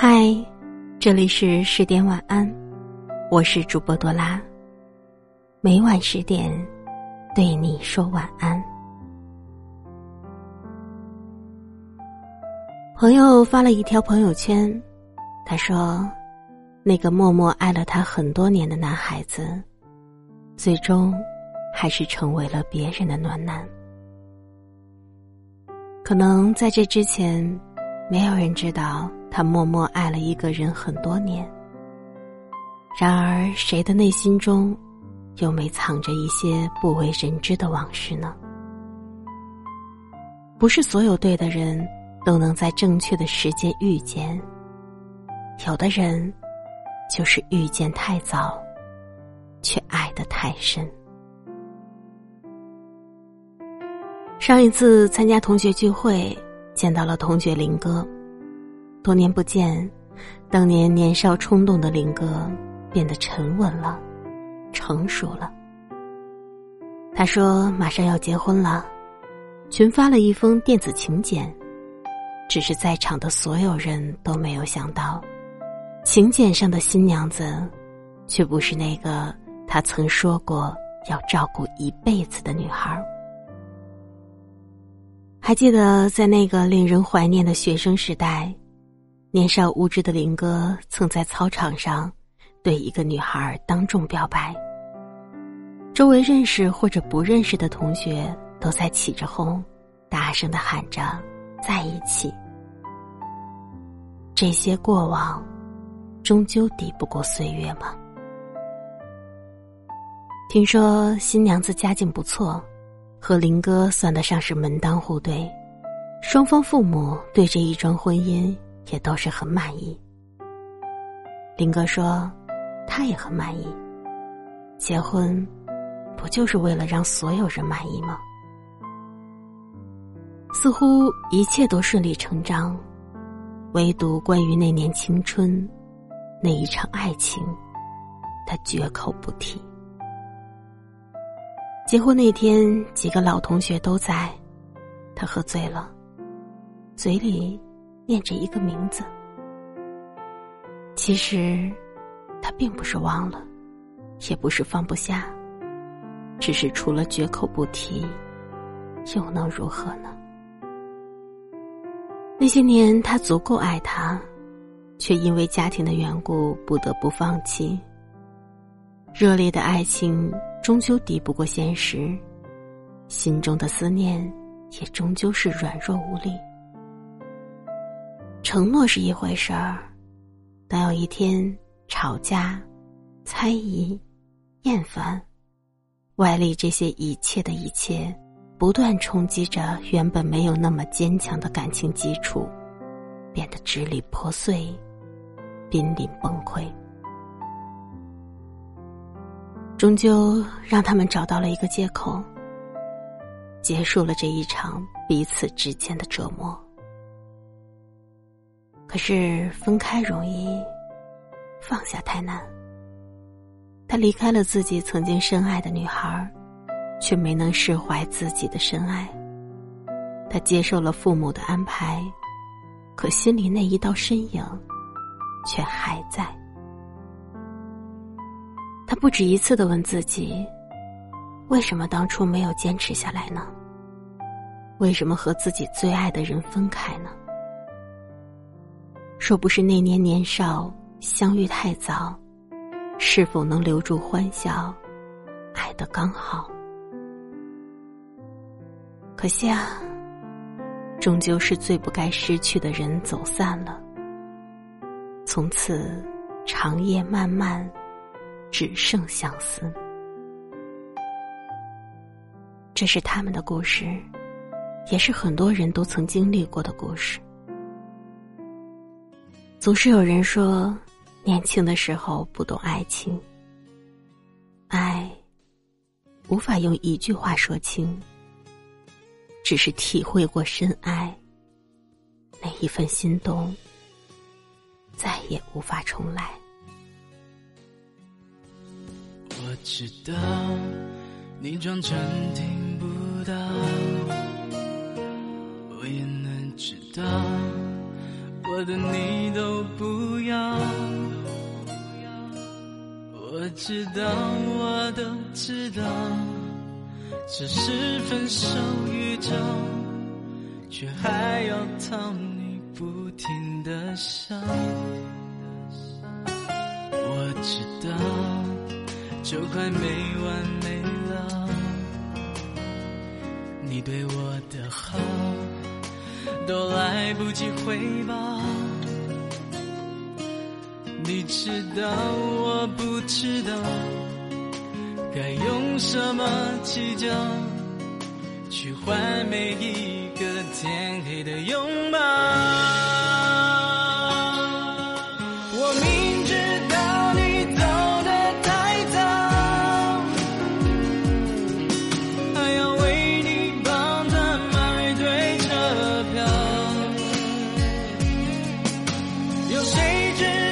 嗨，这里是十点晚安，我是主播多拉。每晚十点，对你说晚安。朋友发了一条朋友圈，他说：“那个默默爱了他很多年的男孩子，最终还是成为了别人的暖男。可能在这之前，没有人知道他默默爱了一个人很多年。然而，谁的内心中又没藏着一些不为人知的往事呢？不是所有对的人。”都能在正确的时间遇见。有的人，就是遇见太早，却爱得太深。上一次参加同学聚会，见到了同学林哥，多年不见，当年年少冲动的林哥变得沉稳了，成熟了。他说马上要结婚了，群发了一封电子请柬。只是在场的所有人都没有想到，请柬上的新娘子，却不是那个他曾说过要照顾一辈子的女孩。还记得在那个令人怀念的学生时代，年少无知的林哥曾在操场上对一个女孩当众表白，周围认识或者不认识的同学都在起着哄，大声的喊着。在一起，这些过往，终究抵不过岁月吗？听说新娘子家境不错，和林哥算得上是门当户对，双方父母对这一桩婚姻也都是很满意。林哥说，他也很满意，结婚，不就是为了让所有人满意吗？似乎一切都顺理成章，唯独关于那年青春，那一场爱情，他绝口不提。结婚那天，几个老同学都在，他喝醉了，嘴里念着一个名字。其实，他并不是忘了，也不是放不下，只是除了绝口不提，又能如何呢？那些年，他足够爱她，却因为家庭的缘故不得不放弃。热烈的爱情终究敌不过现实，心中的思念也终究是软弱无力。承诺是一回事儿，等有一天吵架、猜疑、厌烦，外力这些一切的一切。不断冲击着原本没有那么坚强的感情基础，变得支离破碎、濒临崩溃。终究让他们找到了一个借口，结束了这一场彼此之间的折磨。可是分开容易，放下太难。他离开了自己曾经深爱的女孩却没能释怀自己的深爱。他接受了父母的安排，可心里那一道身影，却还在。他不止一次的问自己：为什么当初没有坚持下来呢？为什么和自己最爱的人分开呢？若不是那年年少相遇太早，是否能留住欢笑，爱的刚好？可惜啊，终究是最不该失去的人走散了。从此，长夜漫漫，只剩相思。这是他们的故事，也是很多人都曾经历过的故事。总是有人说，年轻的时候不懂爱情，爱无法用一句话说清。只是体会过深爱，那一份心动，再也无法重来。我知道你装成听不到，我也能知道，我的你都不要。我知道，我都知道，只是分手预兆，却还要讨你不停的笑。我知道，就快没完没了，你对我的好都来不及回报。你知道，我不知道，该用什么计较，去换每一个天黑的拥抱。有谁知